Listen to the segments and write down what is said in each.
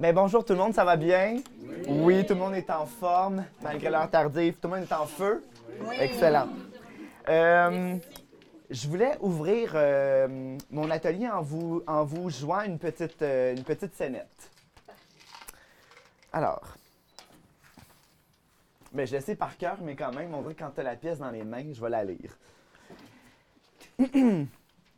Ben, bonjour tout le monde, ça va bien? Oui. tout le monde est en forme, malgré l'heure tardive. Tout le monde est en feu? Excellent. Euh, je voulais ouvrir euh, mon atelier en vous, en vous jouant une petite, euh, une petite scénette. Alors, ben, je le sais par cœur, mais quand même, on dirait que quand tu as la pièce dans les mains, je vais la lire.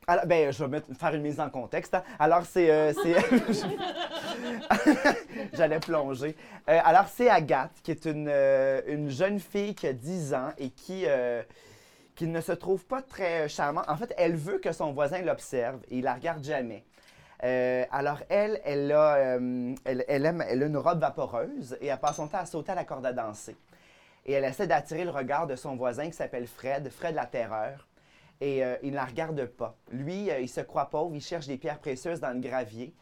Alors, ben, je vais mettre- faire une mise en contexte. hein. Alors, c'est. euh, c'est- J'allais plonger. Euh, alors, c'est Agathe, qui est une, euh, une jeune fille qui a 10 ans et qui, euh, qui ne se trouve pas très charmante. En fait, elle veut que son voisin l'observe et il la regarde jamais. Alors, elle, elle a, elle, elle aime, elle a une robe vaporeuse et elle passe son temps à sauter à la corde à danser. Et elle essaie d'attirer le regard de son voisin qui s'appelle Fred, Fred la Terreur. Et il ne la regarde pas. Lui, il se croit pauvre, il cherche des pierres précieuses dans le gravier.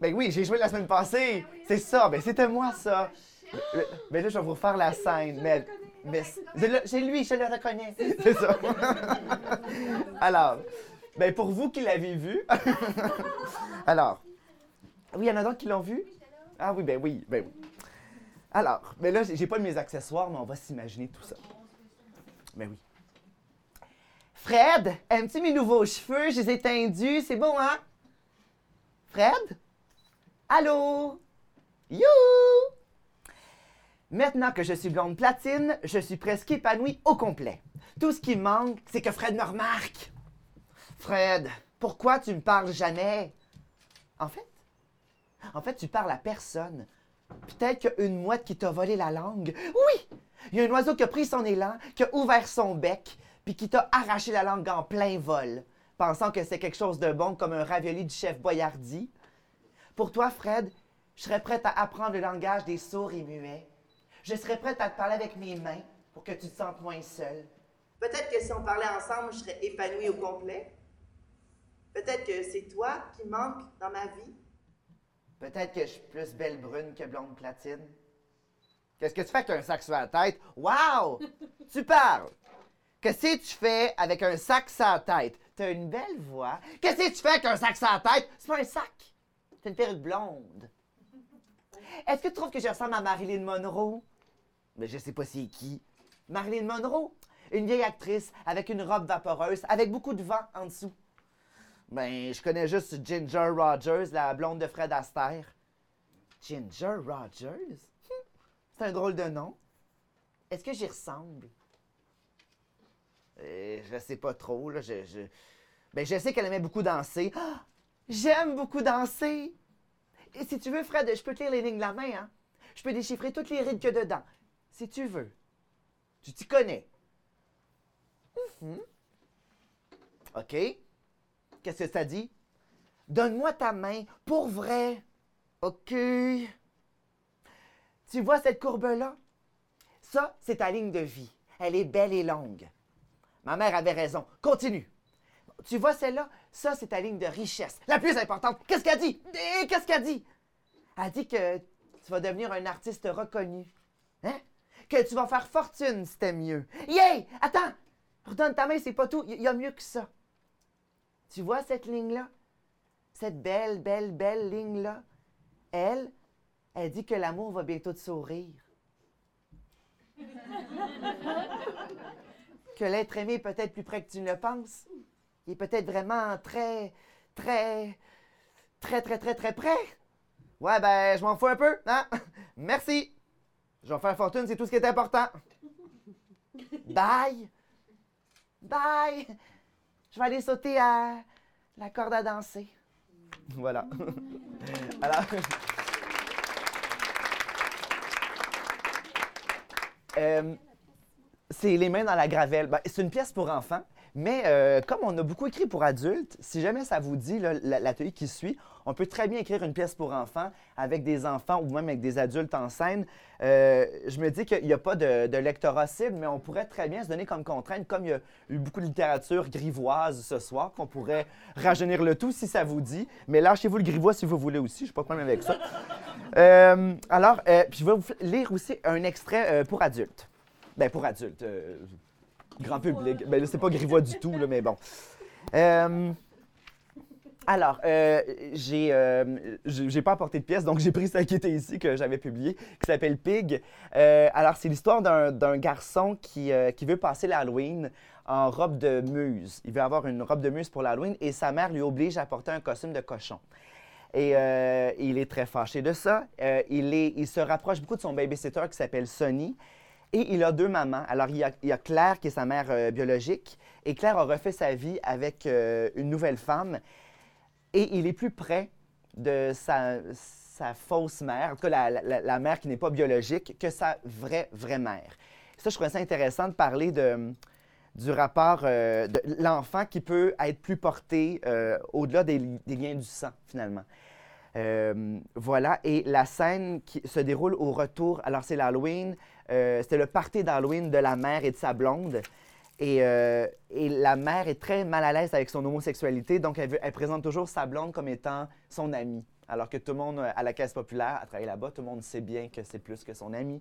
Ben oui, j'ai joué la semaine passée. C'est ça, ben c'était moi ça. Euh, Ben là, je vais vous refaire la scène. Mais, mais c'est lui, je le reconnais. C'est ça. Alors, ben pour vous qui l'avez vu. Alors, oui, il y en a d'autres qui l'ont vu? Ah oui, ben oui, ben oui. Alors, ben là, j'ai j'ai pas mes accessoires, mais on va s'imaginer tout ça. Ben oui. Fred, aimes-tu mes nouveaux cheveux? Je les ai tendus, c'est bon, hein? Fred? Allô? You! Maintenant que je suis blonde platine, je suis presque épanouie au complet. Tout ce qui manque, c'est que Fred me remarque. Fred, pourquoi tu me parles jamais? En fait, en fait, tu parles à personne. Peut-être qu'il y a une mouette qui t'a volé la langue. Oui! Il y a un oiseau qui a pris son élan, qui a ouvert son bec, puis qui t'a arraché la langue en plein vol, pensant que c'est quelque chose de bon comme un ravioli du chef Boyardi. Pour toi, Fred, je serais prête à apprendre le langage des sourds et muets. Je serais prête à te parler avec mes mains pour que tu te sentes moins seul. Peut-être que si on parlait ensemble, je serais épanouie au complet. Peut-être que c'est toi qui manques dans ma vie. Peut-être que je suis plus belle brune que blonde platine. Qu'est-ce que tu fais avec un sac sur la tête? Wow! tu parles! Qu'est-ce que tu fais avec un sac sur la tête? T'as une belle voix. Qu'est-ce que tu fais avec un sac sur la tête? C'est pas un sac. C'est une perruque blonde. Est-ce que tu trouves que je ressemble à Marilyn Monroe? Mais je sais pas c'est qui. Marilyn Monroe? Une vieille actrice avec une robe vaporeuse, avec beaucoup de vent en dessous. Ben, je connais juste Ginger Rogers, la blonde de Fred Astaire. Ginger Rogers? Hum, C'est un drôle de nom. Est-ce que j'y ressemble? Euh, je sais pas trop, là. Je, je... Ben, je sais qu'elle aimait beaucoup danser. Ah! J'aime beaucoup danser! Et si tu veux, Fred, je peux te lire les lignes de la main, hein? Je peux déchiffrer toutes les rides qu'il y a dedans. Si tu veux. Tu t'y connais. Mhm. OK. Qu'est-ce que ça dit? Donne-moi ta main, pour vrai. OK. Tu vois cette courbe-là? Ça, c'est ta ligne de vie. Elle est belle et longue. Ma mère avait raison. Continue. Tu vois celle-là? Ça, c'est ta ligne de richesse. La plus importante. Qu'est-ce qu'elle dit? Qu'est-ce qu'elle dit? Elle dit que tu vas devenir un artiste reconnu. Hein? Que tu vas faire fortune si t'aimes mieux. Yay! Attends! Redonne ta main, c'est pas tout. Il y a mieux que ça. Tu vois cette ligne-là? Cette belle, belle, belle ligne-là? Elle, elle dit que l'amour va bientôt te sourire. que l'être aimé est peut-être plus près que tu ne le penses. Il est peut-être vraiment très, très, très, très, très, très près. Ouais, ben, je m'en fous un peu, hein? Merci. Je vais faire fortune, c'est tout ce qui est important. Bye. Bye. Je vais aller sauter à la corde à danser. Voilà. Alors. Euh, c'est Les mains dans la gravelle. Ben, c'est une pièce pour enfants, mais euh, comme on a beaucoup écrit pour adultes, si jamais ça vous dit, l'atelier qui suit, on peut très bien écrire une pièce pour enfants avec des enfants ou même avec des adultes en scène. Euh, je me dis qu'il n'y a pas de, de lectorat cible, mais on pourrait très bien se donner comme contrainte, comme il y a eu beaucoup de littérature grivoise ce soir, qu'on pourrait rajeunir le tout si ça vous dit. Mais lâchez-vous le grivois si vous voulez aussi, je n'ai pas de problème avec ça. Euh, alors, puis je vais vous lire aussi un extrait pour adultes. Ben, pour adultes. euh, grand public. Ben, là, c'est pas grivois du tout, mais bon. Euh, Alors, euh, j'ai euh, j'ai j'ai pas apporté de pièce, donc j'ai pris celle qui était ici, que j'avais publiée, qui s'appelle Pig. Alors, c'est l'histoire d'un d'un garçon qui, qui veut passer l'Halloween en robe de muse. Il veut avoir une robe de muse pour l'Halloween et sa mère lui oblige à porter un costume de cochon. Et il est très fâché de ça. Il, est, il se rapproche beaucoup de son babysitter qui s'appelle Sonny. Et il a deux mamans. Alors, il y a, Claire, qui est sa mère euh, biologique. Et Claire a refait sa vie avec euh, une nouvelle femme. Et il est plus près de sa, fausse mère, en tout cas la, mère qui n'est pas biologique, que sa vraie, vraie mère. Ça, je trouvais ça intéressant de parler du rapport euh, de l'enfant qui peut être plus porté au-delà des, li- des liens du sang, finalement. Voilà, et la scène qui se déroule au retour, alors c'est l'Halloween, euh, c'était le party d'Halloween de la mère et de sa blonde. Et, euh, la mère est très mal à l'aise avec son homosexualité, donc elle, présente toujours sa blonde comme étant son amie. Alors que tout le monde euh, à la caisse populaire, à travailler là-bas, tout le monde sait bien que c'est plus que son amie.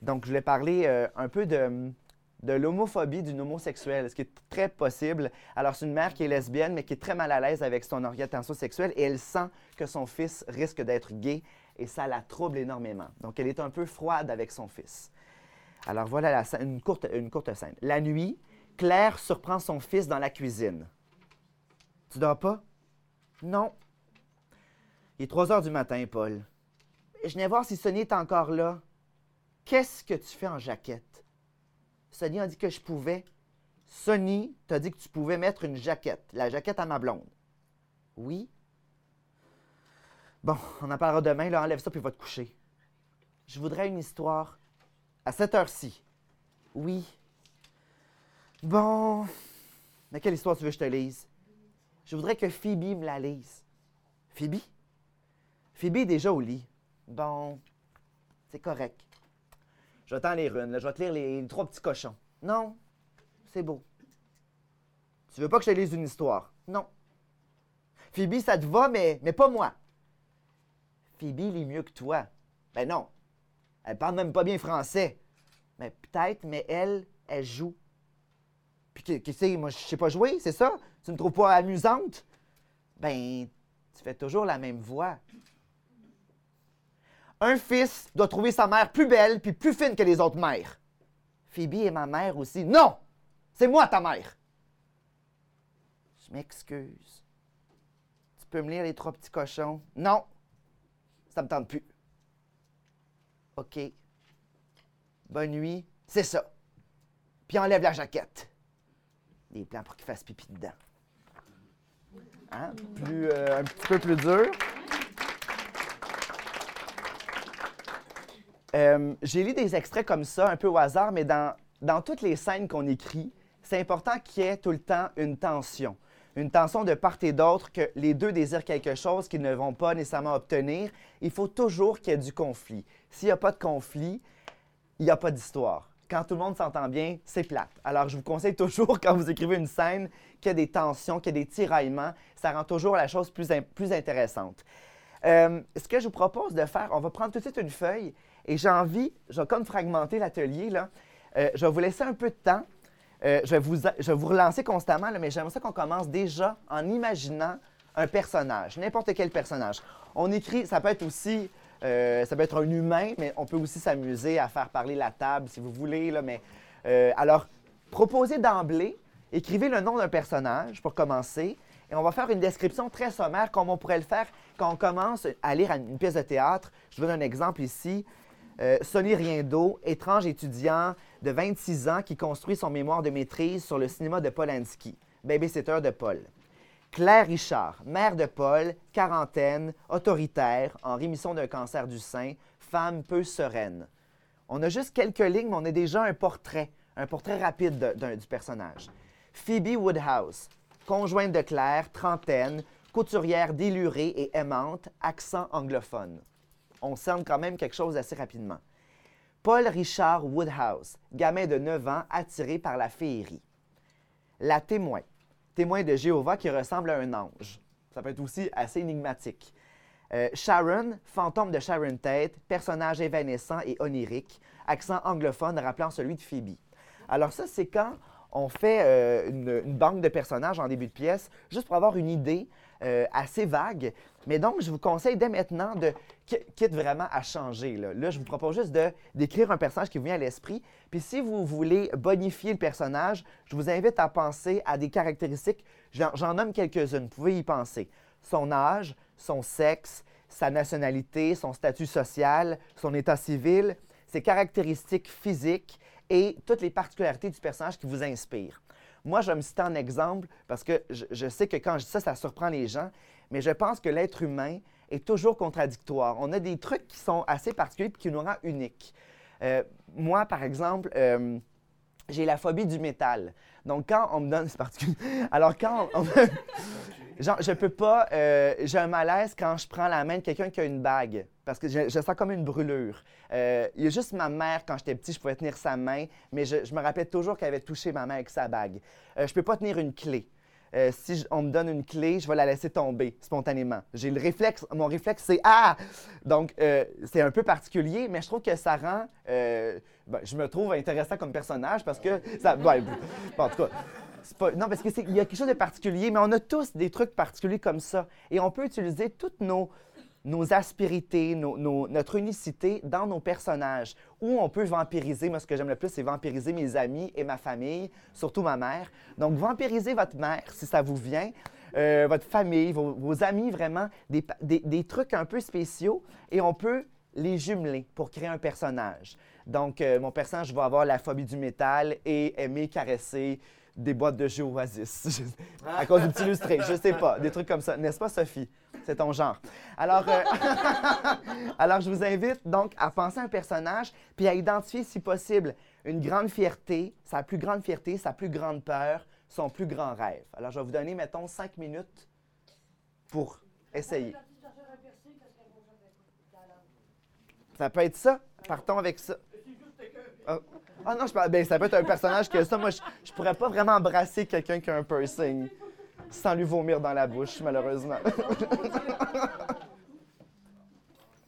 Donc je voulais parler un peu de, de l'homophobie d'une homosexuelle, ce qui est très possible. Alors c'est une mère qui est lesbienne, mais qui est très mal à l'aise avec son orientation sexuelle et elle sent que son fils risque d'être gay et ça la trouble énormément. Donc elle est un peu froide avec son fils. Alors voilà une, courte, une scène. La nuit, Claire surprend son fils dans la cuisine. Tu dors pas? Non. Il est 3 heures du matin, Paul. Je viens voir si Sonny est encore là. Qu'est-ce que tu fais en jaquette? Sonny a dit que je pouvais. Sonny t'a dit que tu pouvais mettre une jaquette, la jaquette à ma blonde. Oui. Bon, on en parlera demain, là, enlève ça puis va te coucher. Je voudrais une histoire à cette heure-ci. Oui. Bon. Mais quelle histoire tu veux que je te lise? Je voudrais que Phoebe me la lise. Phoebe? Phoebe est déjà au lit. Bon. C'est correct. Je t'en une. là. Je vais te lire les, les trois petits cochons. Non. C'est beau. Tu veux pas que je te lise une histoire? Non. Phoebe, ça te va, mais, mais pas moi. Phoebe lit mieux que toi. Ben non. Elle parle même pas bien français. Mais peut-être, mais elle, elle joue. Puis que- que? Moi, je sais pas jouer, c'est ça? Tu me trouves pas amusante? Ben, tu fais toujours la même voix. Un fils doit trouver sa mère plus belle puis plus fine que les autres mères. Phoebe est ma mère aussi. Non! C'est moi ta mère! Je m'excuse. Tu peux me lire les trois petits cochons? Non! Ça me tente plus. OK. Bonne nuit. C'est ça. Puis enlève la jaquette. Des plans pour qu'il fasse pipi dedans. Hein? Plus, euh, un petit peu plus dur. Euh, J'ai lu des extraits comme ça, un peu au hasard, mais dans, dans toutes les scènes qu'on écrit, c'est important qu'il y ait tout le temps une tension. Une tension de part et d'autre, que les deux désirent quelque chose qu'ils ne vont pas nécessairement obtenir. Il faut toujours qu'il y ait du conflit. S'il n'y a pas de conflit, il n'y a pas d'histoire. Quand tout le monde s'entend bien, c'est plate. Alors, je vous conseille toujours, quand vous écrivez une scène, qu'il y a des tensions, qu'il y a des tiraillements. Ça rend toujours la chose plus, plus intéressante. Euh, ce que je vous propose de faire, on va prendre tout de suite une feuille et j'ai envie, je vais comme fragmenter l'atelier, là. Euh, je vais vous laisser un peu de temps. Euh, je, vais vous, je vais vous relancer constamment, mais j'aimerais ça qu'on commence déjà en imaginant un personnage, n'importe quel personnage. On écrit, ça peut être aussi, euh, ça peut être un humain, mais on peut aussi s'amuser à faire parler la table si vous voulez. Là, mais, euh, alors, proposez d'emblée, écrivez le nom d'un personnage pour commencer, et on va faire une description très sommaire comme on pourrait le faire quand on commence à lire une pièce de théâtre. Je vous donne un exemple ici. Euh, Sonny Riendo, étrange étudiant de 26 ans qui construit son mémoire de maîtrise sur le cinéma de Polanski, babysitter de Paul. Claire Richard, mère de Paul, quarantaine, autoritaire, en rémission d'un cancer du sein, femme peu sereine. On a juste quelques lignes, mais on a déjà un portrait, un portrait rapide du personnage. Phoebe Woodhouse, conjointe de Claire, trentaine, couturière délurée et aimante, accent anglophone. On cerne quand même quelque chose assez rapidement. Paul Richard Woodhouse, gamin de 9 ans attiré par la féerie. La témoin, témoin de Jéhovah qui ressemble à un ange. Ça peut être aussi assez énigmatique. Euh, Sharon, fantôme de Sharon Tate, personnage évanescent et onirique, accent anglophone rappelant celui de Phoebe. Alors ça, c'est quand on fait euh, une, une banque de personnages en début de pièce, juste pour avoir une idée euh, assez vague. Mais donc, je vous conseille dès maintenant de, quitte vraiment à changer. Là, je vous propose juste d'écrire un personnage qui vous vient à l'esprit. Puis si vous voulez bonifier le personnage, je vous invite à penser à des caractéristiques. J'en, nomme quelques-unes, vous pouvez y penser. Son âge, son sexe, sa nationalité, son statut social, son état civil, ses caractéristiques physiques et toutes les particularités du personnage qui vous inspirent. Moi, je me cite en exemple parce que je, sais que quand je dis ça, ça surprend les gens, mais je pense que l'être humain est toujours contradictoire. On a des trucs qui sont assez particuliers et qui nous rendent uniques. Euh, moi, par exemple, euh, j'ai la phobie du métal. Donc, quand on me donne. C'est particulier. Alors, quand on. Genre, je peux pas. Euh, j'ai un malaise quand je prends la main de quelqu'un qui a une bague, parce que je, sens comme une brûlure. Euh, il y a juste ma mère, quand j'étais petit, je pouvais tenir sa main, mais je, me rappelais toujours qu'elle avait touché ma main avec sa bague. Euh, je peux pas tenir une clé. Euh, si on me donne une clé, je vais la laisser tomber spontanément. J'ai le réflexe, mon réflexe, c'est Ah! Donc, c'est un peu particulier, mais je trouve que ça rend. Ben, je me trouve intéressant comme personnage parce que ça. Ben, en tout cas non, parce qu'il y a quelque chose de particulier, mais on a tous des trucs particuliers comme ça. Et on peut utiliser toutes nos, nos aspérités, notre unicité dans nos personnages. Ou on peut vampiriser, moi ce que j'aime le plus, c'est vampiriser mes amis et ma famille, surtout ma mère. Donc vampiriser votre mère si ça vous vient, euh, votre famille, vos, amis, vraiment, des, des, trucs un peu spéciaux. Et on peut les jumeler pour créer un personnage. Donc euh, mon personnage va avoir la phobie du métal et aimer caresser des boîtes de jeux Oasis. à cause du petit illustré, je sais pas, des trucs comme ça. N'est-ce pas, Sophie? C'est ton genre. Alors, euh, alors, je vous invite donc à penser à un personnage puis à identifier, si possible, une grande fierté, sa plus grande fierté, sa plus grande peur, son plus grand rêve. Alors, je vais vous donner, mettons, cinq minutes pour essayer. Ça peut être ça. Partons avec ça. Oh. Ah non, je ben, ça peut être un personnage que ça, moi, je, je pourrais pas vraiment embrasser quelqu'un qui a un piercing sans lui vomir dans la bouche, malheureusement.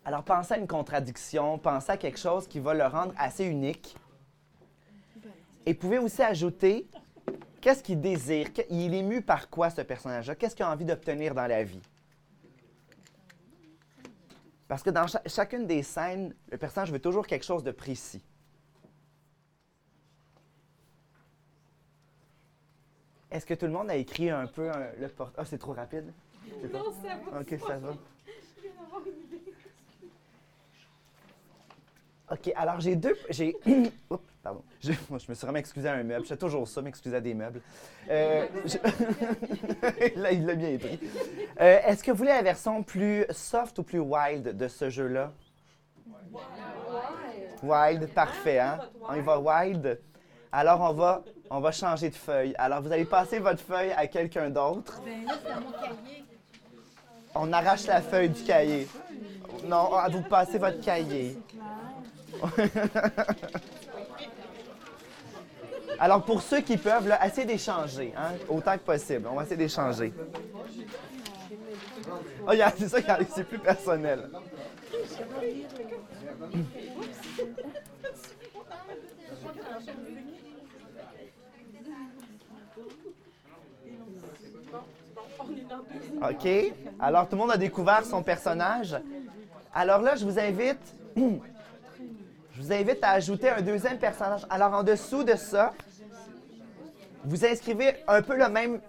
Alors, pensez à une contradiction, pensez à quelque chose qui va le rendre assez unique. Et pouvez aussi ajouter qu'est-ce qu'il désire, il est ému par quoi ce personnage-là, qu'est-ce qu'il a envie d'obtenir dans la vie? Parce que dans chacune des scènes, le personnage veut toujours quelque chose de précis. Est-ce que tout le monde a écrit un peu le portrait? Ah, c'est trop rapide? Non, ça va. OK, ça va. OK, alors j'ai deux. J'ai. Oups, pardon. Je, moi, je me suis vraiment excusé à un meuble. Je fais toujours ça, m'excuser à des meubles. Euh, Là, il l'a bien pris. Euh, est-ce que vous voulez la version plus soft ou plus wild de ce jeu-là? Wild. Wild, parfait, hein? On y va wild. Alors, on va, on va changer de feuille. Alors, vous allez passer votre feuille à quelqu'un d'autre. Ben. On arrache la feuille du cahier. Non, vous passez votre cahier. Alors, pour ceux qui peuvent, là, essayez d'échanger, hein, autant que possible. On va essayer d'échanger. Oh, c'est ça, c'est plus personnel. OK. Alors, tout le monde a découvert son personnage. Alors là, je vous invite, je vous invite à ajouter un deuxième personnage. Alors, en dessous de ça, vous inscrivez un peu le même,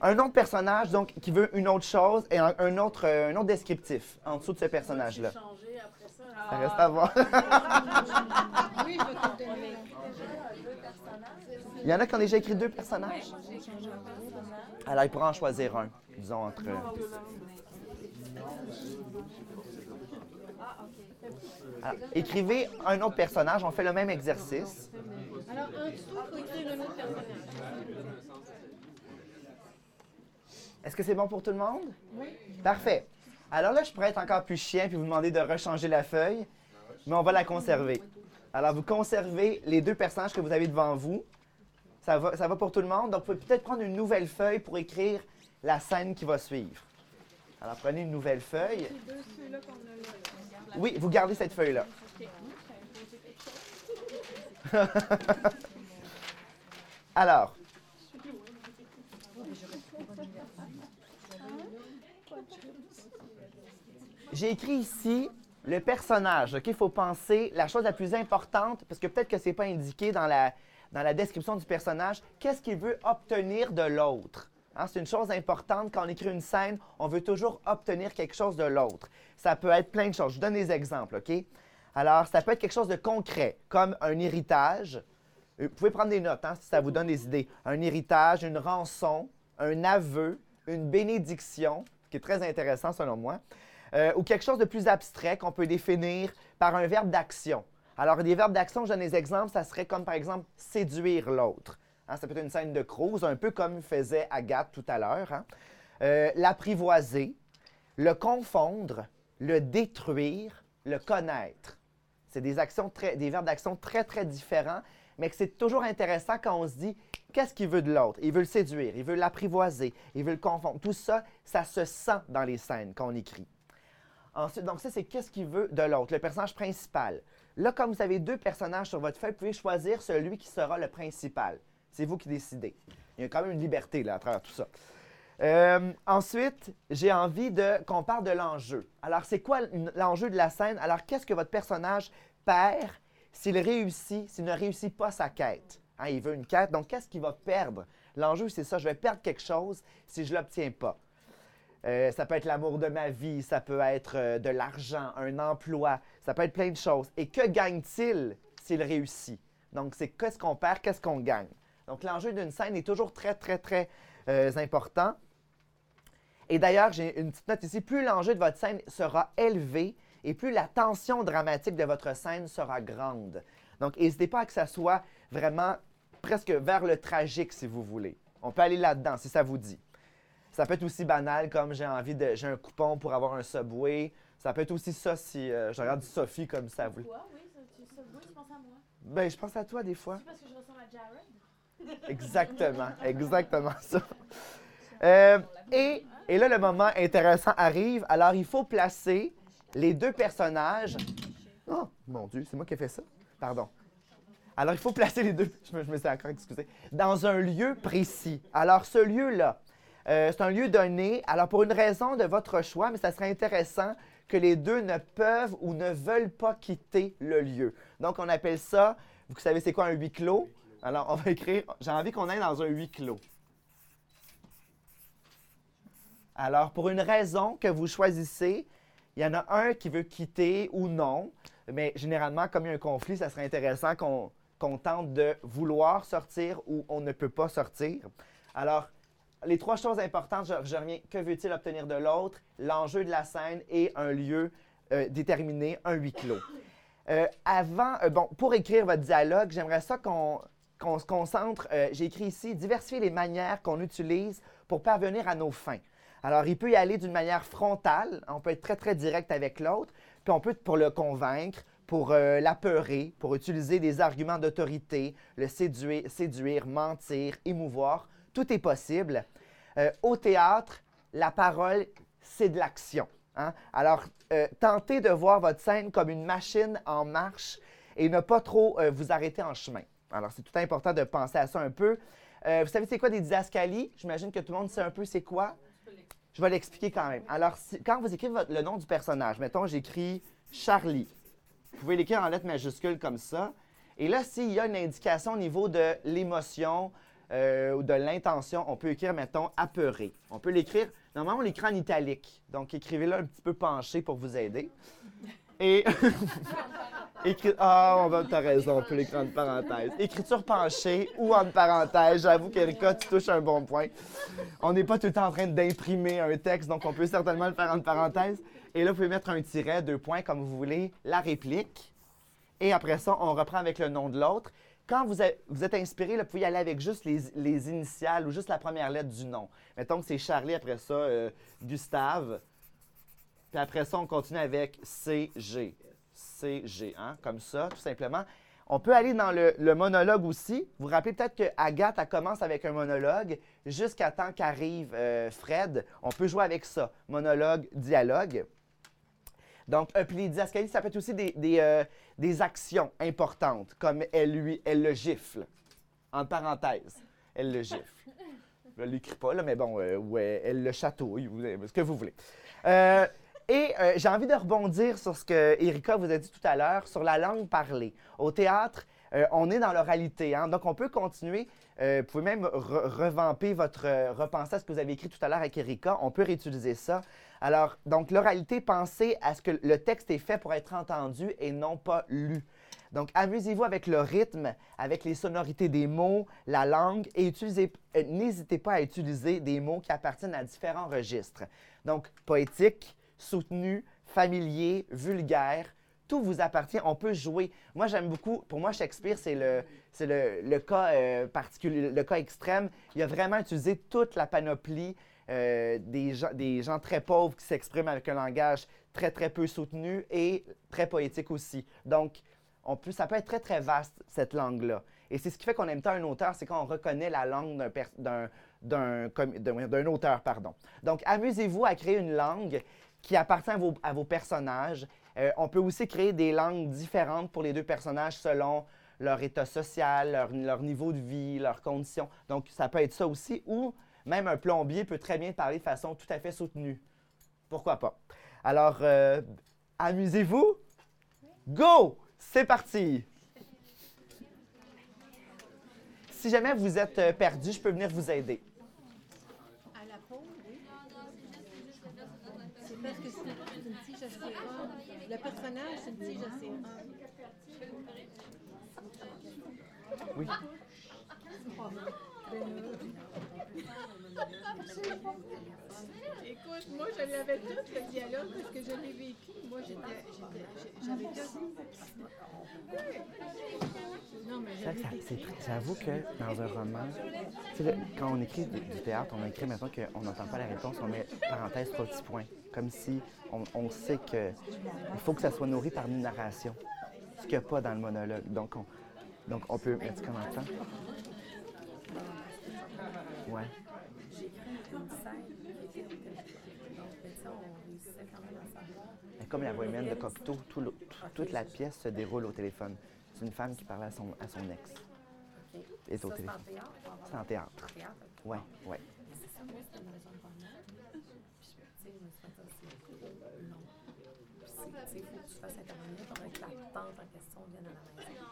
un autre personnage, donc qui veut une autre chose et un, autre, un autre descriptif en dessous de ce personnage-là. Ça? Reste à voir. Il y en a qui ont déjà écrit deux personnages? Alors, il pourra en choisir un, disons, entre... Alors, écrivez un autre personnage, on fait le même exercice. Alors, en dessous, il faut écrire un autre personnage. Est-ce que c'est bon pour tout le monde? Oui. Parfait. Alors là, je pourrais être encore plus chien puis vous demander de rechanger la feuille, mais on va la conserver. Alors, vous conservez les deux personnages que vous avez devant vous. Ça va, ça va pour tout le monde. Donc, vous pouvez peut-être prendre une nouvelle feuille pour écrire la scène qui va suivre. Alors, prenez une nouvelle feuille. Oui, vous gardez cette feuille-là. Alors. j'ai écrit ici le personnage. Il faut penser la chose la plus importante, parce que peut-être que c'est pas indiqué dans la, dans la description du personnage, qu'est-ce qu'il veut obtenir de l'autre. Hein, c'est une chose importante quand on écrit une scène, on veut toujours obtenir quelque chose de l'autre. Ça peut être plein de choses. Je vous donne des exemples, OK? Alors, ça peut être quelque chose de concret, comme un héritage. Euh, Vous pouvez prendre des notes hein, si ça vous donne des idées. Un héritage, une rançon, un aveu, une bénédiction, qui est très intéressant selon moi, euh, ou quelque chose de plus abstrait qu'on peut définir par un verbe d'action. Alors, des verbes d'action, je donne des exemples, ça serait comme par exemple séduire l'autre. Hein, ça peut être une scène de cruise, un peu comme faisait Agathe tout à l'heure. hein. Euh, L'apprivoiser, le confondre, le détruire, le connaître. C'est des, des verbes d'action très, très différents, mais que c'est toujours intéressant quand on se dit qu'est-ce qu'il veut de l'autre? Il veut le séduire, il veut l'apprivoiser, il veut le confondre. Tout ça, ça se sent dans les scènes qu'on écrit. Ensuite, donc ça, c'est qu'est-ce qu'il veut de l'autre, le personnage principal. Là, comme vous avez deux personnages sur votre feuille, vous pouvez choisir celui qui sera le principal. C'est vous qui décidez. Il y a quand même une liberté là, à travers tout ça. Euh, ensuite, j'ai envie qu'on parle de l'enjeu. Alors, c'est quoi l'enjeu de la scène? Alors, qu'est-ce que votre personnage perd s'il réussit, s'il ne réussit pas sa quête? Hein, il veut une quête, donc qu'est-ce qu'il va perdre? L'enjeu, c'est ça, je vais perdre quelque chose si je ne l'obtiens pas. Euh, ça peut être l'amour de ma vie, ça peut être euh, de l'argent, un emploi, ça peut être plein de choses. Et que gagne-t-il s'il réussit? Donc, c'est qu'est-ce qu'on perd, qu'est-ce qu'on gagne? Donc, l'enjeu d'une scène est toujours très, très, très euh, important. Et d'ailleurs, j'ai une petite note ici, plus l'enjeu de votre scène sera élevé et plus la tension dramatique de votre scène sera grande. Donc, n'hésitez pas à que ça soit vraiment presque vers le tragique, si vous voulez. On peut aller là-dedans, si ça vous dit. Ça peut être aussi banal, comme j'ai envie de. J'ai un coupon pour avoir un subway. Ça peut être aussi ça si euh, je regarde Sophie comme ça. Vous... Quoi? Oui, ça, tu, penses à moi? Ben, je pense à toi des fois. C'est parce que je ressemble à Jared? Exactement, exactement ça. Euh, et, et là, le moment intéressant arrive. Alors, il faut placer les deux personnages. Oh, mon Dieu, c'est moi qui ai fait ça? Pardon. Alors, il faut placer les deux, je me, je me suis encore excusé, dans un lieu précis. Alors, ce lieu-là, euh, c'est un lieu donné. Alors, pour une raison de votre choix, mais ça serait intéressant que les deux ne peuvent ou ne veulent pas quitter le lieu. Donc, on appelle ça, vous savez, c'est quoi un huis clos? Alors, on va écrire, j'ai envie qu'on aille dans un huis clos. Alors, pour une raison que vous choisissez, il y en a un qui veut quitter ou non, mais généralement, comme il y a un conflit, ça serait intéressant qu'on tente de vouloir sortir ou on ne peut pas sortir. Alors, les trois choses importantes, je, reviens, que veut-il obtenir de l'autre, l'enjeu de la scène et un lieu euh, déterminé, un huis clos. Euh, avant, euh, bon, pour écrire votre dialogue, j'aimerais ça qu'on qu'on se concentre. J'ai écrit ici diversifier les manières qu'on utilise pour parvenir à nos fins. Alors, il peut y aller d'une manière frontale, on peut être très, très direct avec l'autre, puis on peut, pour le convaincre, pour l'apeurer, pour utiliser des arguments d'autorité, le séduire, séduire, mentir, émouvoir, tout est possible. Euh, au théâtre, la parole, c'est de l'action. hein. Alors, euh, tentez de voir votre scène comme une machine en marche et ne pas trop euh, vous arrêter en chemin. Alors, c'est tout important de penser à ça un peu. Vous savez, c'est quoi des didascalies? J'imagine que tout le monde sait un peu c'est quoi. Je vais l'expliquer quand même. Alors, quand vous écrivez le nom du personnage, mettons, j'écris Charlie. Vous pouvez l'écrire en lettres majuscules comme ça. Et là, s'il y a une indication au niveau de l'émotion euh, ou de l'intention, on peut écrire, mettons, apeuré. On peut l'écrire, normalement, on l'écrit en italique. Donc, écrivez-le un petit peu penché pour vous aider. Et. Ah, on va, t'as raison, on peut l'écrire en parenthèse. Écriture penchée ou en parenthèse. J'avoue qu'Erika, tu touches un bon point. On n'est pas tout le temps en train d'imprimer un texte, donc on peut certainement le faire en parenthèse. Et là, vous pouvez mettre un tiret, deux points, comme vous voulez, la réplique. Et après ça, on reprend avec le nom de l'autre. Quand vous êtes, inspiré, vous pouvez y aller avec juste les, les initiales ou juste la première lettre du nom. Mettons que c'est Charlie, après ça, euh, Gustave. Puis après ça, on continue avec CG. CG, hein, comme ça, tout simplement. On peut aller dans le, monologue aussi. Vous vous rappelez peut-être que Agathe, elle commence avec un monologue jusqu'à temps qu'arrive euh, Fred. On peut jouer avec ça. Monologue, dialogue. Donc, puis les didascalies, ça peut être aussi des, des, euh, des actions importantes, comme elle, lui, elle le gifle. En parenthèse, elle le gifle. Je ne l'écris pas, là, mais bon, euh, ou elle, le chatouille, ou ce que vous voulez. Euh, Et euh, j'ai envie de rebondir sur ce que Erika vous a dit tout à l'heure, sur la langue parlée. Au théâtre, on est dans l'oralité, hein, donc on peut continuer. vous pouvez même re- revamper votre, repenser à ce que vous avez écrit tout à l'heure avec Erika. On peut réutiliser ça. Alors, donc l'oralité, pensez à ce que le texte est fait pour être entendu et non pas lu. Donc, amusez-vous avec le rythme, avec les sonorités des mots, la langue, et euh, n'hésitez pas à utiliser des mots qui appartiennent à différents registres. Donc, poétique, soutenu, familier, vulgaire, tout vous appartient. On peut jouer. Moi, j'aime beaucoup. Pour moi, Shakespeare, c'est le, c'est le, le cas euh, particulier, le cas extrême. Il a vraiment utilisé toute la panoplie euh, des, gens, des gens très pauvres qui s'expriment avec un langage très, très peu soutenu et très poétique aussi. Donc, on peut, ça peut être très, très vaste, cette langue-là. Et c'est ce qui fait qu'on aime tant un auteur, c'est quand on reconnaît la langue d'un, auteur. Pardon. Donc, amusez-vous à créer une langue qui appartient à vos, à vos personnages. Euh, on peut aussi créer des langues différentes pour les deux personnages selon leur état social, leur, leur niveau de vie, leurs conditions. Donc, ça peut être ça aussi. Ou même un plombier peut très bien parler de façon tout à fait soutenue. Pourquoi pas? Alors, euh, amusez-vous. Go! C'est parti! Si jamais vous êtes euh, perdu, je peux venir vous aider. À la pause, oui. C'est parce que c'est une tige. Le personnage, c'est une tige. Oui. Écoute, moi, je l'avais tout, le dialogue, parce que je l'ai vécu. Moi, j'étais, j'avais tout. Non, mais ça- J'avoue que dans un roman, le- quand on écrit du, du théâtre, on écrit maintenant qu'on n'entend pas la réponse, on met parenthèse trois petits points. Comme si on, on sait que il faut que ça soit nourri par une narration, ce qu'il n'y a pas dans le monologue. Donc on, donc on peut mettre comme temps. Ouais. J'ai écrit une scène qui était au téléphone. Donc, ben, ça, on réussissait quand même à savoir. Et comme la voix humaine de Cocteau, tout le- tout- toute la pièce se déroule au téléphone. C'est une femme qui parle à son, à son ex. Et au ça, c'est en téléphone. théâtre? C'est en théâtre. OK. Ouais, ouais. Mais c'est ça, moi, c'était une maison de roman. Puis, tu sais, je me suis fait ça, c'est long. Puis, c'est- tu sais, il faut que tu fasses intervenir pendant que la tante en question vienne à la maison.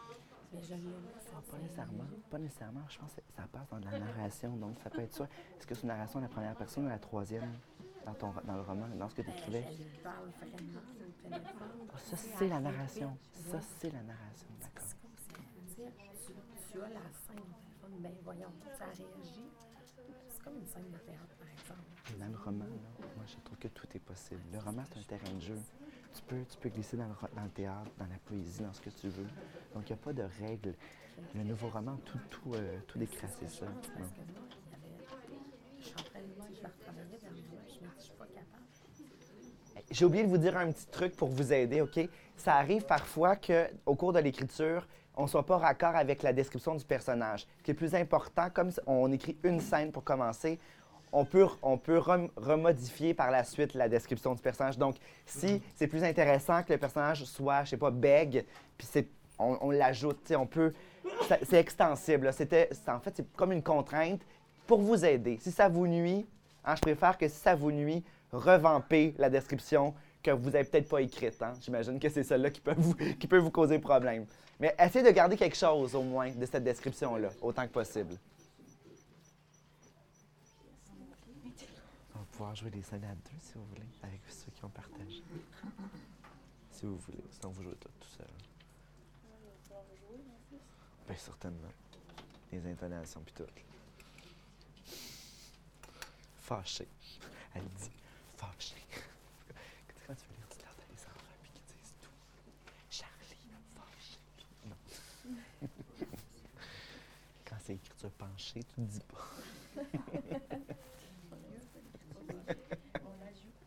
Mais cette Pas nécessairement. Pas nécessairement. Je pense que ça passe dans de la narration. Donc, ça peut être soit. Est-ce que c'est une narration à la première personne ou à la troisième dans, ton, dans le roman, dans ce que tu écrivais? Au téléphone. Ah, ça, c'est la narration. Ça, c'est la narration. D'accord. Tu, tu as la scène ben voyons, ça réagit. C'est comme une scène de théâtre, par exemple. Dans le roman, là, moi, je trouve que tout est possible. Le roman, c'est un terrain de jeu. Tu peux, tu peux glisser dans le, dans le théâtre, dans la poésie, dans ce que tu veux. Donc, il n'y a pas de règles. Le nouveau roman, tout, tout, euh, tout décrassé ça. Parce Non. que moi, il y avait. Je suis en train de me dire, je vais retravailler dernièrement, puis je me dis, je suis pas capable. J'ai oublié de vous dire un petit truc pour vous aider, OK? Ça arrive parfois qu'au cours de l'écriture, on ne soit pas raccord avec la description du personnage. Ce qui est plus important, comme on écrit une scène pour commencer, on peut, on peut rem- remodifier par la suite la description du personnage. Donc, si c'est plus intéressant que le personnage soit, je sais pas, bègue, puis on, on l'ajoute, on peut... C'est extensible. C'était, en fait, c'est comme une contrainte pour vous aider. Si ça vous nuit, hein, je préfère que si ça vous nuit, revamper la description que vous n'avez peut-être pas écrite. hein. J'imagine que c'est celle-là qui peut, vous, qui peut vous causer problème. Mais essayez de garder quelque chose, au moins, de cette description-là, autant que possible. On va pouvoir jouer des scènes à deux, si vous voulez, avec ceux qui ont partagé. Si vous voulez. Sinon, vous jouez tout, tout seul. Bien, certainement. Les intonations, puis tout. Fâché. Elle dit fâché. Tu quand tu veux lire théâtre à des enfants, puis qu'ils disent tout. Charlie, fâché. Non. quand c'est écriture penchée, tu ne dis pas.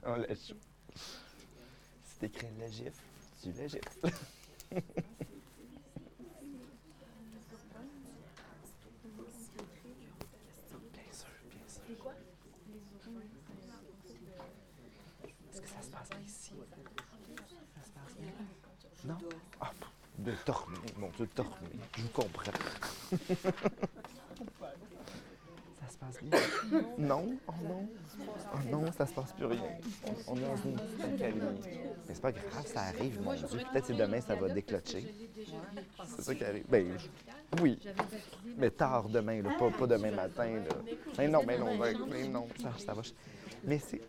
On la joue. Si t'écris le gif, tu le gifles. Bien sûr, bien sûr. Est-ce que ça se passe bien ici? Ça se passe bien? Non? Ah, pff, de dormir, mon Dieu, dormir. Je vous comprends. ça se passe passe bien? Non? Oh non? Oh passe plus rien. On, est dans une accalmie. Mais c'est pas grave, ça arrive, mon Dieu. Peut-être que demain, ça va déclocher. C'est ça qui arrive. Ben, oui. Mais tard demain, là, pas, pas demain matin. Là. Mais non, mais non, mais non, ça, ça va. Mais c'est.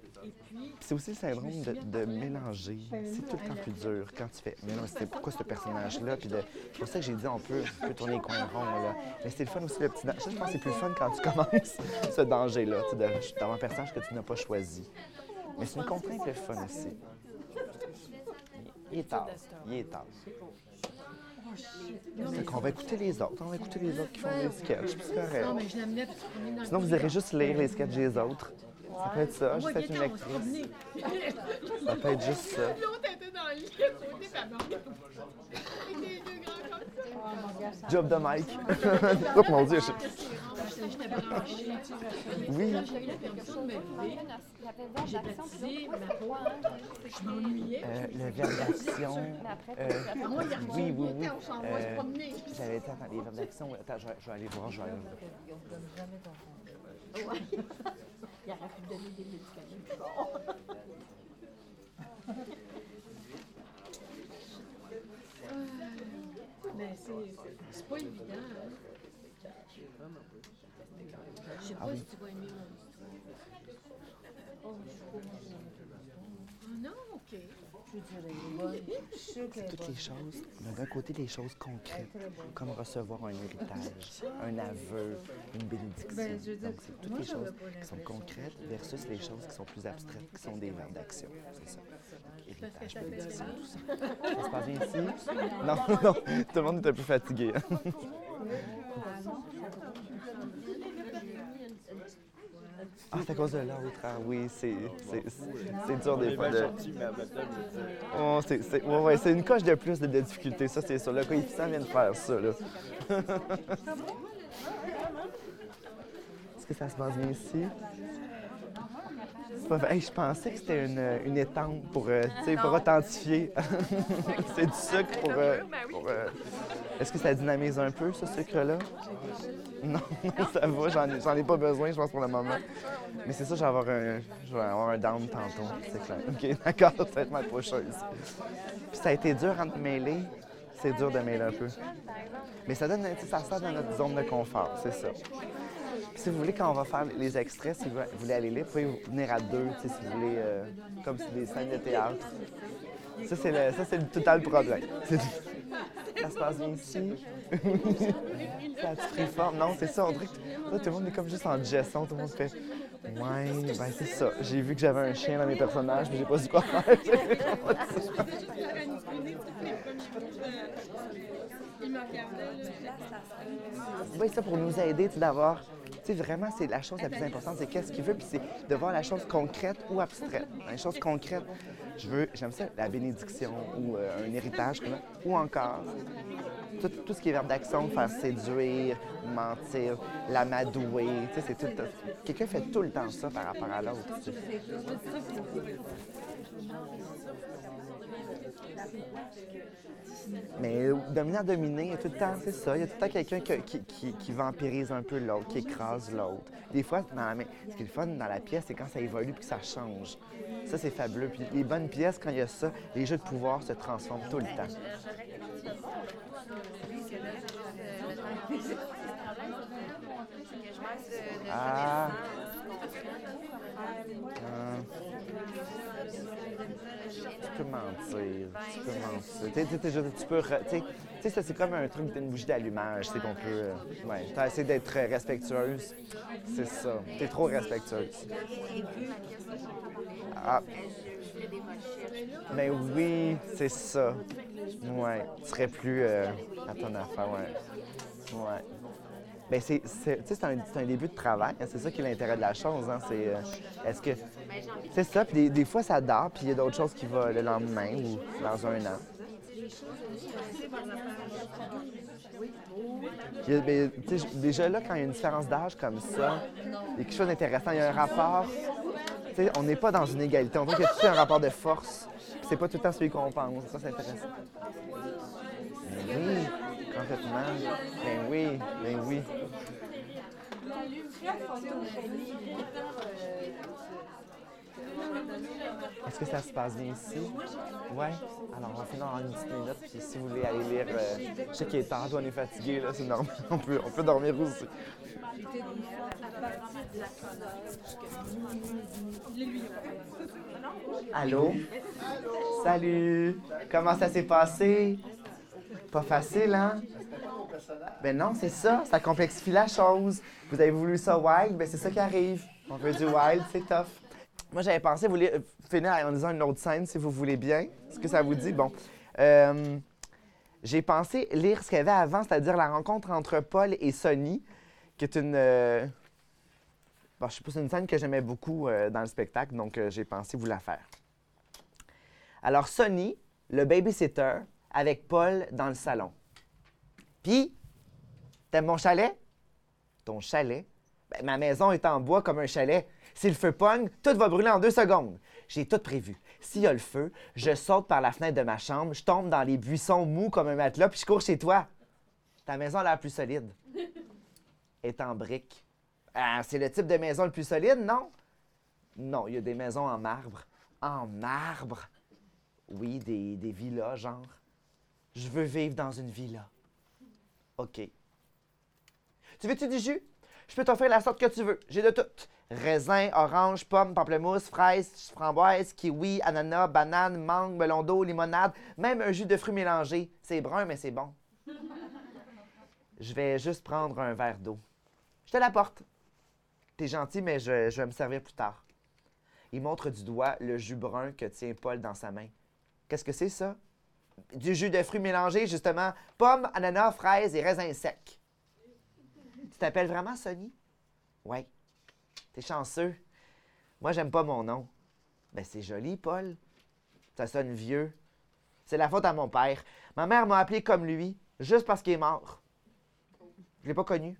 C'est aussi le syndrome de, de mélanger. C'est tout le temps plus dur quand tu fais. Mais non, c'était pourquoi ce personnage-là? Puis de- c'est pour ça que j'ai dit on peut, on peut tourner les coins ronds. Là. Mais c'est le fun aussi, le petit danger. Ça, je pense que c'est plus fun quand tu commences ce danger-là, d'avoir un personnage que tu n'as pas choisi. Mais c'est une contrainte le fun aussi. Il est tard. Il est tard. Qu'on va écouter les autres. On va écouter les autres qui font des sketchs. puis c'est correct. Dans le Sinon, vous irez juste lire les sketchs des autres. Ça peut être ça, juste être une promener. Ça peut être juste ça. L'autre était dans le lit, côté, ça. Job de Mike. oh mon Dieu. Oui. Euh, le verbe d'action. euh, oui, oui, oui. Euh. J'avais attends, les verbes d'action. Attends, je vais, je vais aller voir. Je vais aller voir. Il aurait pu donner des médicaments plus. Mais c'est c'est pas évident. Hein? Je sais pas si tu vas aimer mon histoire. Oh, non, ok. Toutes les choses. On a d'un côté les choses concrètes, comme recevoir un héritage, un aveu, une bénédiction. Ben, je veux dire, Donc, c'est toutes moi, les j'avais choses pas qui sont l'impression. concrètes versus les choses qui sont plus abstraites, qui sont des verbes d'action. C'est ça. Héritage, bénédiction, tout ça. Ça se passe bien ici? Non, non, tout le monde est un peu fatigué. C'est à cause de l'autre. Ah oui, c'est c'est- c'est dur des fois de... Oh, c'est c'est- ouais, ouais, c'est une coche de plus de, de difficulté, ça c'est sûr. Le coefficient vient de faire ça. là. Est-ce que ça se passe bien ici? Hey, je pensais que c'était une, une étampe pour, euh, tu sais, pour authentifier. c'est du sucre pour... euh, pour, euh, Est-ce que ça dynamise un peu, ce sucre-là? Non, ça va, j'en ai, pas besoin, je pense, pour le moment. Mais c'est ça, je vais avoir un, down tantôt, c'est clair. OK, d'accord, ça va être ma prochaine. Puis ça a été dur à me mêler. C'est dur de mêler un peu. Mais ça donne, ça sort dans notre zone de confort, c'est ça. Si vous voulez, quand on va faire les extraits, si vous voulez aller lire, vous pouvez venir à deux, si vous voulez, euh, comme c'est des scènes de théâtre. Ça, c'est le, ça, c'est le total problème. Ça se passe bien ici. ça pris forme? Non, c'est ça, on dirait que là, tout le monde est comme juste en digestion, tout le monde se fait. Ouais, ben c'est ça. J'ai vu que j'avais un chien dans mes personnages, mais j'ai pas su quoi faire. Oui, ça pour nous aider, d'avoir. Tu sais, vraiment, c'est la chose la plus importante, c'est qu'est-ce qu'il veut, puis c'est de voir la chose concrète ou abstraite. La chose concrète, je veux, j'aime ça, la bénédiction ou euh, un héritage, ou encore tout, tout ce qui est verbe d'action, faire séduire, mentir, l'amadouer, tu sais, c'est tout. Quelqu'un fait tout le temps ça par rapport à l'autre. Mais euh, dominant, dominé, il y a tout le temps, c'est ça. Il y a tout le temps quelqu'un qui, qui, qui- vampirise un peu l'autre, qui écrase l'autre. Des fois, la, mais ce qui est le fun dans la pièce, c'est quand ça évolue puis que ça change. Ça, c'est fabuleux. Puis les bonnes pièces, quand il y a ça, les jeux de pouvoir se transforment tout le temps. Ah. Tu peux mentir. Tu peux mentir. Tu peux. Tu sais, ça, c'est comme un truc d'une bougie d'allumage. C'est qu'on peut. euh, ouais, t'as essayé d'être respectueuse. C'est ça. T'es trop respectueuse. Ah. Mais oui, c'est ça. Ouais. Tu serais plus euh, à ton affaire, ouais. Ouais. Ben c'est, c'est, un, un début de travail. hein, C'est ça qui est l'intérêt de la chose. Hein, c'est, euh, est-ce que c'est ça? Puis des, des fois, ça dort, puis il y a d'autres choses qui vont le lendemain ou dans un an. Il y a- ben, déjà là, quand il y a une différence d'âge comme ça, il y a quelque chose d'intéressant. Il y a un rapport. on n'est pas dans une égalité. On voit qu'il y a tout un rapport de force. Puis c'est pas tout le temps celui qu'on pense. Ça, c'est intéressant. Ben oui, complètement. Ben oui, ben oui. Est-ce que ça se passe bien ici? Ouais. Alors, on va finir en une petite minute. Puis si vous voulez aller lire, euh, je sais qu'il est tard, on est fatigué, là. On peut, on peut dormir aussi. Allô? Salut! Comment ça s'est passé? Pas facile, hein? Ben non, c'est ça, ça complexifie la chose. Vous avez voulu ça wild, ben c'est ça qui arrive. On veut du wild, c'est tough. Moi, j'avais pensé vous lire- finir en disant une autre scène, si vous voulez bien. Est-ce que ça vous dit? Bon. Euh, j'ai pensé lire ce qu'il y avait avant, c'est-à-dire la rencontre entre Paul et Sonny, qui est une... euh, Bon, je sais pas, c'est une scène que j'aimais beaucoup euh, dans le spectacle, donc euh, j'ai pensé vous la faire. Alors, Sonny, le babysitter, avec Paul dans le salon. Puis, t'aimes mon chalet? Ton chalet? Ben, ma maison est en bois comme un chalet. Si le feu pogne, tout va brûler en deux secondes. J'ai tout prévu. S'il y a le feu, je saute par la fenêtre de ma chambre, je tombe dans les buissons mous comme un matelas, puis je cours chez toi. Ta maison a l'air plus solide. Est en briques. Ah, c'est le type de maison le plus solide, non? Non, il y a des maisons en marbre. En marbre? Oui, des, des villas, genre. Je veux vivre dans une villa. OK. Tu veux-tu du jus? Je peux t'offrir la sorte que tu veux. J'ai de tout. Raisin, orange, pomme, pamplemousse, fraise, framboise, kiwi, ananas, banane, mangue, melon d'eau, limonade, même un jus de fruits mélangés. C'est brun, mais c'est bon. Je vais juste prendre un verre d'eau. Je te l'apporte. T'es gentil, mais je, vais me servir plus tard. Il montre du doigt le jus brun que tient Paul dans sa main. Qu'est-ce que c'est, ça? Du jus de fruits mélangés, justement. Pommes, ananas, fraises et raisins secs. Tu t'appelles vraiment Sonny? Oui. T'es chanceux. Moi, j'aime pas mon nom. Ben, c'est joli, Paul. Ça sonne vieux. C'est la faute à mon père. Ma mère m'a appelé comme lui, juste parce qu'il est mort. Je l'ai pas connu.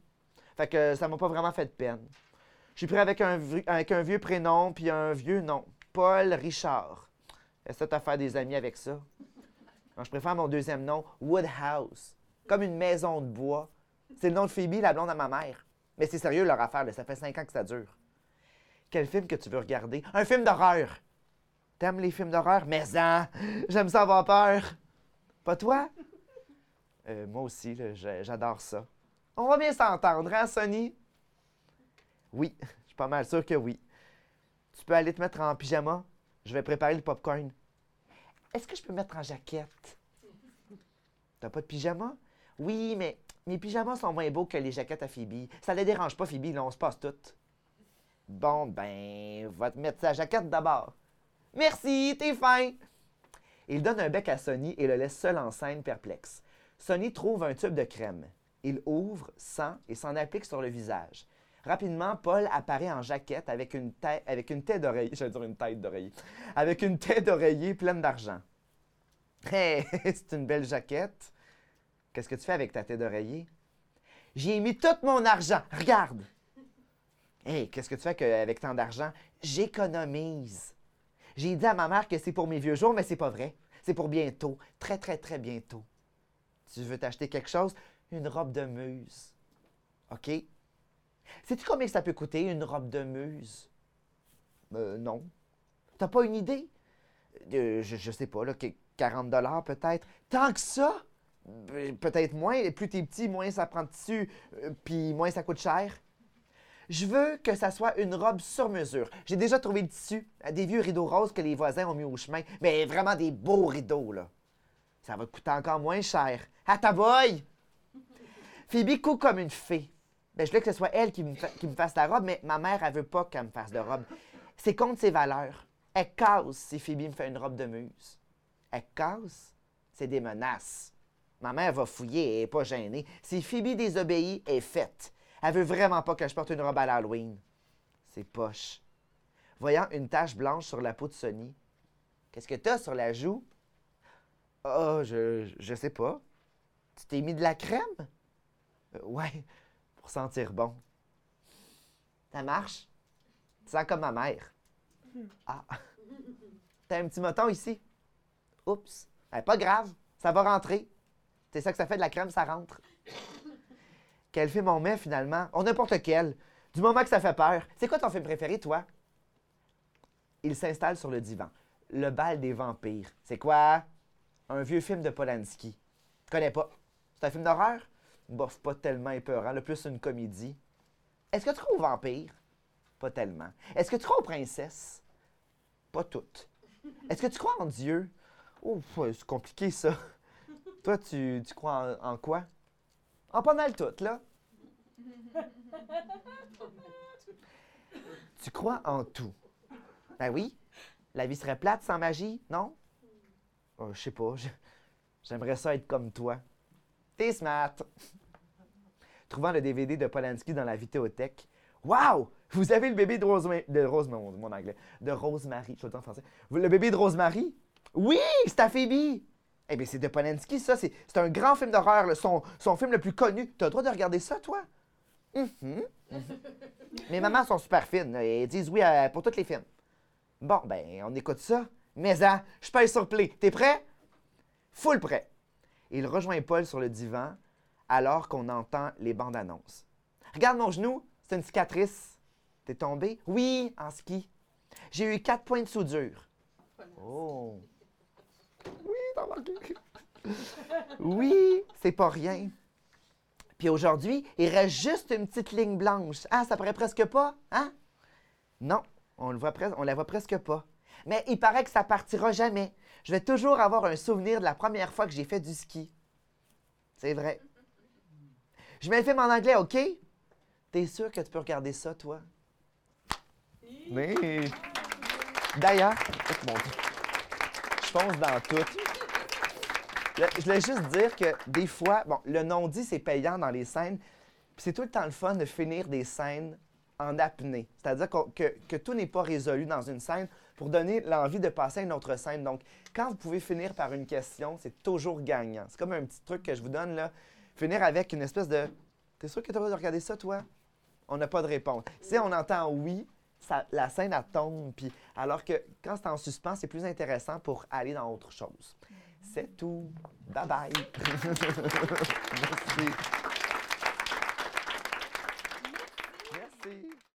Fait que ça m'a pas vraiment fait de peine. Je suis pris avec un, vieux prénom puis un vieux nom. Paul Richard. Est-ce que t'as fait des amis avec ça? Non, je préfère mon deuxième nom, Woodhouse. Comme une maison de bois. C'est le nom de Phoebe, la blonde à ma mère. Mais c'est sérieux leur affaire, ça fait cinq ans que ça dure. Quel film que tu veux regarder? Un film d'horreur. T'aimes les films d'horreur? Mais ça, j'aime ça avoir peur. Pas toi? Euh, moi aussi, j'adore ça. On va bien s'entendre, hein, Sonny? Oui, je suis pas mal sûr que oui. Tu peux aller te mettre en pyjama? Je vais préparer le popcorn. Est-ce que je peux me mettre en jaquette? T'as pas de pyjama? Oui, mais mes pyjamas sont moins beaux que les jaquettes à Phoebe. Ça ne dérange pas, Phoebe, là, on se passe toutes. Bon, ben, va te mettre sa jaquette d'abord. Merci, t'es fin. Il donne un bec à Sonny et le laisse seul en scène, perplexe. Sonny trouve un tube de crème. Il ouvre, sent et s'en applique sur le visage. Rapidement, Paul apparaît en jaquette avec une avec une tête d'oreiller. J'allais dire une tête d'oreiller. Avec une tête d'oreiller pleine d'argent. Hé, c'est une belle jaquette. Qu'est-ce que tu fais avec ta tête d'oreiller? J'y ai mis tout mon argent. Regarde. Hé, qu'est-ce que tu fais avec tant d'argent? J'économise. J'ai dit à ma mère que c'est pour mes vieux jours, mais c'est pas vrai. C'est pour bientôt. Très, très, très bientôt. Tu veux t'acheter quelque chose? Une robe de muse. OK? Sais-tu combien ça peut coûter, une robe de muse? Euh, non. T'as pas une idée? Euh, je, je sais pas, là, que- 40 dollars peut-être. Tant que ça? Ben, Peut-être moins. Plus t'es petit, moins ça prend de tissu, euh, puis moins ça coûte cher. Je veux que ça soit une robe sur mesure. J'ai déjà trouvé le tissu, euh, des vieux rideaux roses que les voisins ont mis au chemin, mais vraiment des beaux rideaux, là. Ça va te coûter encore moins cher. À ta boy! Phoebe coud comme une fée. Ben, je voulais que ce soit elle qui me, fa- qui me fasse la robe, mais ma mère, elle veut pas qu'elle me fasse de robe. C'est contre ses valeurs. Elle casse si Phoebe me fait une robe de muse. Elle casse, c'est des menaces. Ma mère va fouiller, elle n'est pas gênée. Si Phoebe désobéit, elle est faite. Elle veut vraiment pas que je porte une robe à l'Halloween. C'est poche. Voyant une tache blanche sur la peau de Sonny. Qu'est-ce que t'as sur la joue? Oh, je, je sais pas. Tu t'es mis de la crème? Euh, ouais, pour sentir bon. Ça marche? Tu sens comme ma mère. Ah. T'as un petit moton ici? Oups. Pas grave, ça va rentrer. C'est ça que ça fait de la crème, ça rentre. Quel film on met finalement? On n'importe quel. Du moment que ça fait peur, c'est quoi ton film préféré, toi? Il s'installe sur le divan. Le bal des vampires. C'est quoi? Un vieux film de Polanski. Tu connais pas? C'est un film d'horreur? Bof, pas tellement épeurant, le plus une comédie. Est-ce que tu crois aux vampires? Pas tellement. Est-ce que tu crois aux princesses? Pas toutes. Est-ce que tu crois en Dieu? Oh, ouais, c'est compliqué ça. Toi, tu, tu crois en quoi? En pas mal toutes, là. Tu crois en tout. Ben oui. La vie serait plate sans magie, non? Oh, je sais pas. J'aimerais ça être comme toi. T'es smart. Trouvant le DVD de Polanski dans la vidéothèque. Wow! Vous avez le bébé de Rosemary. De Rose, mon, anglais. De Rosemary. Je le dire en français. Le bébé de Rosemary? Oui! C'est à Phoebe! Eh bien, c'est de Polanski, ça. C'est un grand film d'horreur, son, son film le plus connu. T'as le droit de regarder ça, toi? Mhm, mhm. Mes mamans sont super fines. Elles disent oui à- pour tous les films. Bon, ben, on écoute ça. Mais hein, je paye sur play. T'es prêt? Full prêt. Il rejoint Paul sur le divan alors qu'on entend les bandes annonces. Regarde mon genou, c'est une cicatrice. T'es tombé? Oui, en ski. J'ai eu quatre points de soudure. Oh. Oui, t'as remarqué. Oui, c'est pas rien. Puis aujourd'hui, il reste juste une petite ligne blanche. Ah, ça paraît presque pas, hein? Non, on le voit presque, on la voit presque pas. Mais il paraît que ça partira jamais. Je vais toujours avoir un souvenir de la première fois que j'ai fait du ski. C'est vrai. Je mets le film en anglais, OK? T'es sûr que tu peux regarder ça, toi? Mais. D'ailleurs, oh mon Dieu, je fonce dans tout. Je voulais juste dire que des fois, bon, le non-dit, c'est payant dans les scènes. Puis c'est tout le temps le fun de finir des scènes en apnée. C'est-à-dire que, que tout n'est pas résolu dans une scène pour donner l'envie de passer à une autre scène. Donc, quand vous pouvez finir par une question, c'est toujours gagnant. C'est comme un petit truc que je vous donne là. Finir avec une espèce de T'es sûr que tu as de regarder ça, toi? On n'a pas de réponse. Si on entend oui, la scène, tombe. Puis, alors que quand c'est en suspens, c'est plus intéressant pour aller dans autre chose. C'est tout. Bye bye. Merci.